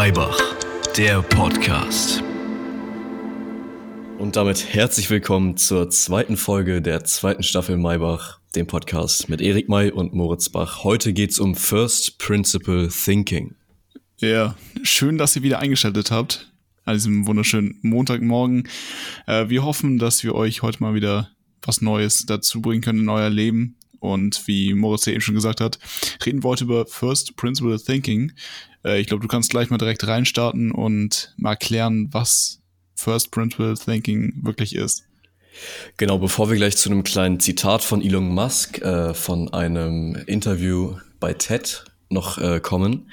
Maybach, der Podcast. Und damit herzlich willkommen zur zweiten Folge der zweiten Staffel Maybach, dem Podcast mit Erik May und Moritz Bach. Heute geht's um First Principle Thinking. Ja, schön, dass ihr wieder eingeschaltet habt an diesem wunderschönen Montagmorgen. Äh, wir hoffen, dass wir euch heute mal wieder was Neues dazu bringen können in euer Leben. Und wie Moritz ja eben schon gesagt hat, reden wir heute über First Principle Thinking. Äh, ich glaube, du kannst gleich mal direkt reinstarten und mal erklären, was First Principle Thinking wirklich ist. Genau, bevor wir gleich zu einem kleinen Zitat von Elon Musk äh, von einem Interview bei TED noch äh, kommen,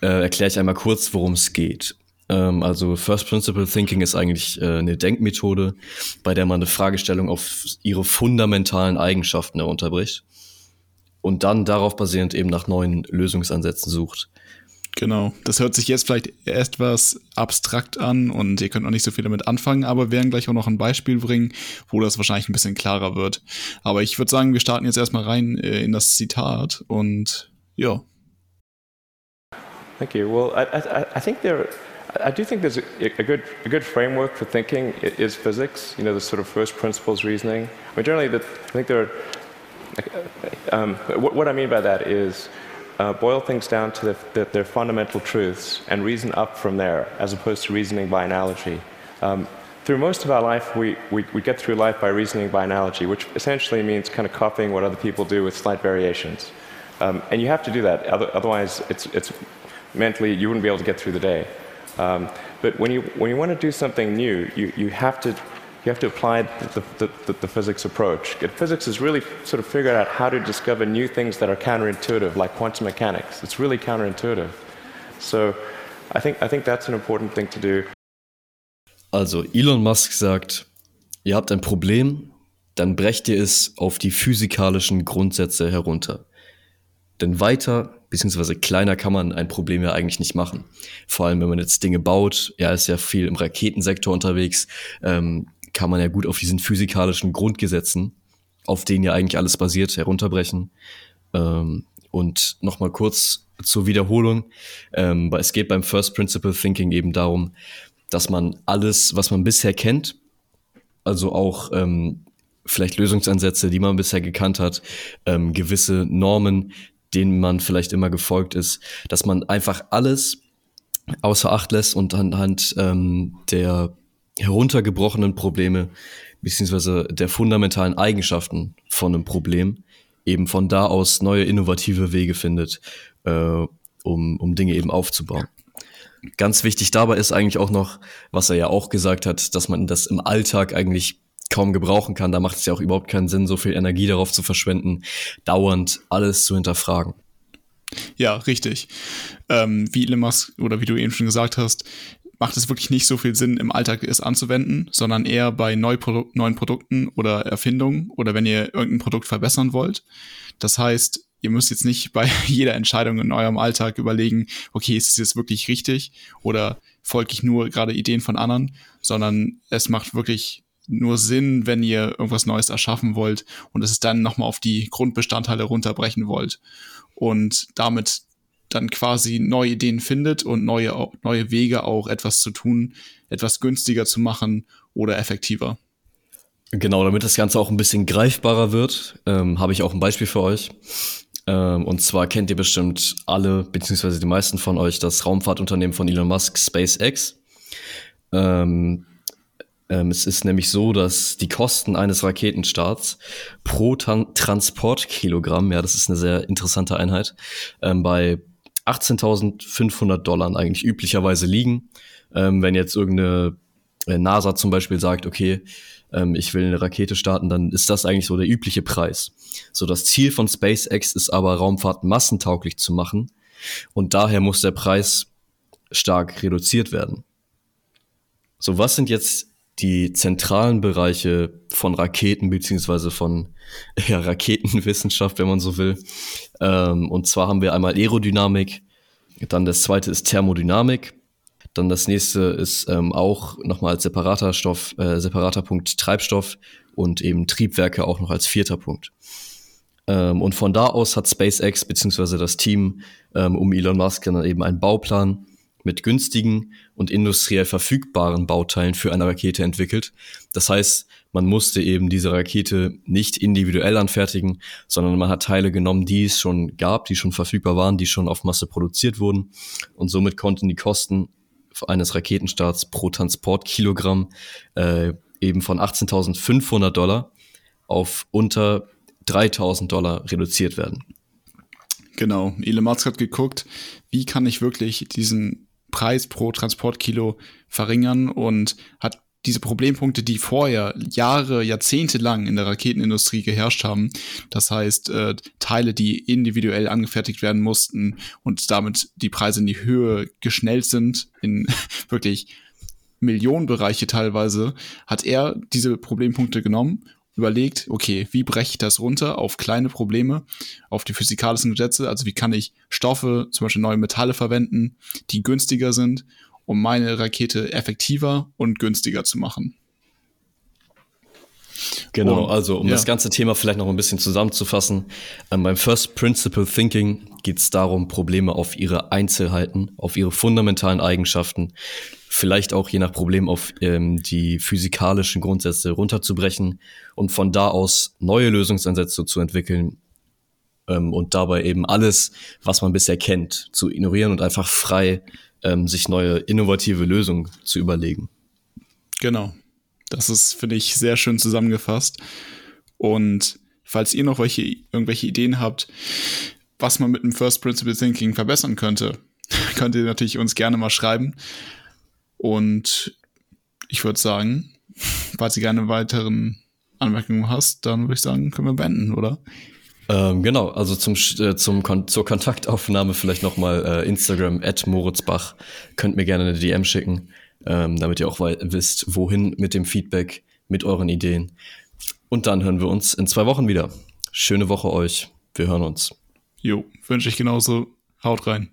äh, erkläre ich einmal kurz, worum es geht. Ähm, also First Principle Thinking ist eigentlich äh, eine Denkmethode, bei der man eine Fragestellung auf ihre fundamentalen Eigenschaften herunterbricht und dann darauf basierend eben nach neuen Lösungsansätzen sucht. Genau, das hört sich jetzt vielleicht etwas abstrakt an und ihr könnt noch nicht so viel damit anfangen, aber wir werden gleich auch noch ein Beispiel bringen, wo das wahrscheinlich ein bisschen klarer wird. Aber ich würde sagen, wir starten jetzt erstmal rein äh, in das Zitat und ja. Thank you. Well, I, I, I think there, I do think there's a, a, good, a good framework for thinking is physics. You know, the sort of first principles reasoning. I mean, generally, the, I think there are. Um, what, what I mean by that is uh, boil things down to the, the, their fundamental truths and reason up from there, as opposed to reasoning by analogy. Um, through most of our life, we, we, we, get through life by reasoning by analogy, which essentially means kind of copying what other people do with slight variations. Um, and you have to do that, otherwise, it's, it's mentally, you wouldn't be able to get through the day. Um, but when you, when you want to do something new, you, you have to you have to apply the, the, the, the, physics approach. Physics is really sort of figured out how to discover new things that are counterintuitive, like quantum mechanics. It's really counterintuitive. So I think, I think that's an important thing to do. Also Elon Musk sagt, ihr habt ein Problem, dann brecht ihr es auf die physikalischen Grundsätze herunter. Denn weiter beziehungsweise kleiner kann man ein Problem ja eigentlich nicht machen. Vor allem, wenn man jetzt Dinge baut, er ist ja viel im Raketensektor unterwegs, ähm, kann man ja gut auf diesen physikalischen Grundgesetzen, auf denen ja eigentlich alles basiert, herunterbrechen. Ähm, und nochmal kurz zur Wiederholung. Ähm, es geht beim First Principle Thinking eben darum, dass man alles, was man bisher kennt, also auch ähm, vielleicht Lösungsansätze, die man bisher gekannt hat, ähm, gewisse Normen, denen man vielleicht immer gefolgt ist, dass man einfach alles außer Acht lässt und anhand ähm, der heruntergebrochenen Probleme beziehungsweise der fundamentalen Eigenschaften von einem Problem eben von da aus neue innovative Wege findet, äh, um, um Dinge eben aufzubauen. Ganz wichtig dabei ist eigentlich auch noch, was er ja auch gesagt hat, dass man das im Alltag eigentlich kaum gebrauchen kann. Da macht es ja auch überhaupt keinen Sinn, so viel Energie darauf zu verschwenden, dauernd alles zu hinterfragen. Ja, richtig. Ähm, wie Elon Musk oder wie du eben schon gesagt hast, macht es wirklich nicht so viel Sinn, im Alltag es anzuwenden, sondern eher bei Neuprodu neuen Produkten oder Erfindungen oder wenn ihr irgendein Produkt verbessern wollt. Das heißt, ihr müsst jetzt nicht bei jeder Entscheidung in eurem Alltag überlegen, okay, ist es jetzt wirklich richtig oder folge ich nur gerade Ideen von anderen, sondern es macht wirklich nur Sinn, wenn ihr irgendwas Neues erschaffen wollt und es dann nochmal auf die Grundbestandteile runterbrechen wollt und damit dann quasi neue Ideen findet und neue, neue Wege auch etwas zu tun, etwas günstiger zu machen oder effektiver. Genau, damit das Ganze auch ein bisschen greifbarer wird, ähm, habe ich auch ein Beispiel für euch. Ähm, und zwar kennt ihr bestimmt alle, beziehungsweise die meisten von euch, das Raumfahrtunternehmen von Elon Musk, SpaceX. Ähm, es ist nämlich so, dass die Kosten eines Raketenstarts pro Tan Transportkilogramm, ja, das ist eine sehr interessante Einheit, ähm, bei 18.500 Dollar eigentlich üblicherweise liegen. Ähm, wenn jetzt irgendeine äh, NASA zum Beispiel sagt, okay, ähm, ich will eine Rakete starten, dann ist das eigentlich so der übliche Preis. So, das Ziel von SpaceX ist aber, Raumfahrt massentauglich zu machen. Und daher muss der Preis stark reduziert werden. So, was sind jetzt die zentralen Bereiche von Raketen beziehungsweise von ja, Raketenwissenschaft, wenn man so will. Ähm, und zwar haben wir einmal Aerodynamik, dann das zweite ist Thermodynamik, dann das nächste ist ähm, auch nochmal als separater Stoff, äh, separater Punkt Treibstoff und eben Triebwerke auch noch als vierter Punkt. Ähm, und von da aus hat SpaceX beziehungsweise das Team ähm, um Elon Musk dann eben einen Bauplan mit günstigen und industriell verfügbaren Bauteilen für eine Rakete entwickelt. Das heißt, man musste eben diese Rakete nicht individuell anfertigen, sondern man hat Teile genommen, die es schon gab, die schon verfügbar waren, die schon auf Masse produziert wurden. Und somit konnten die Kosten eines Raketenstarts pro Transportkilogramm äh, eben von 18.500 Dollar auf unter 3.000 Dollar reduziert werden. Genau, Elon Musk hat geguckt, wie kann ich wirklich diesen Preis pro Transportkilo verringern und hat diese Problempunkte, die vorher Jahre, Jahrzehnte lang in der Raketenindustrie geherrscht haben, das heißt äh, Teile, die individuell angefertigt werden mussten und damit die Preise in die Höhe geschnellt sind, in wirklich Millionenbereiche teilweise, hat er diese Problempunkte genommen überlegt, okay, wie breche ich das runter auf kleine Probleme, auf die physikalischen Gesetze, also wie kann ich Stoffe, zum Beispiel neue Metalle verwenden, die günstiger sind um meine Rakete effektiver und günstiger zu machen. Genau, also um ja. das ganze Thema vielleicht noch ein bisschen zusammenzufassen, ähm, beim First Principle Thinking geht es darum, Probleme auf ihre Einzelheiten, auf ihre fundamentalen Eigenschaften, vielleicht auch je nach Problem auf ähm, die physikalischen Grundsätze runterzubrechen und von da aus neue Lösungsansätze zu entwickeln ähm, und dabei eben alles, was man bisher kennt, zu ignorieren und einfach frei ähm, sich neue innovative Lösungen zu überlegen. Genau. Das ist, finde ich, sehr schön zusammengefasst. Und falls ihr noch welche, irgendwelche Ideen habt, was man mit dem First Principle Thinking verbessern könnte, könnt ihr natürlich uns gerne mal schreiben. Und ich würde sagen, falls ihr gerne weiteren Anmerkungen hast, dann würde ich sagen, können wir beenden, oder? Ähm, genau, also zum, äh, zum Kon zur Kontaktaufnahme vielleicht nochmal äh, Instagram at Moritzbach. Könnt mir gerne eine DM schicken, ähm, damit ihr auch wisst, wohin mit dem Feedback, mit euren Ideen. Und dann hören wir uns in zwei Wochen wieder. Schöne Woche euch. Wir hören uns. Jo, wünsche ich genauso. Haut rein.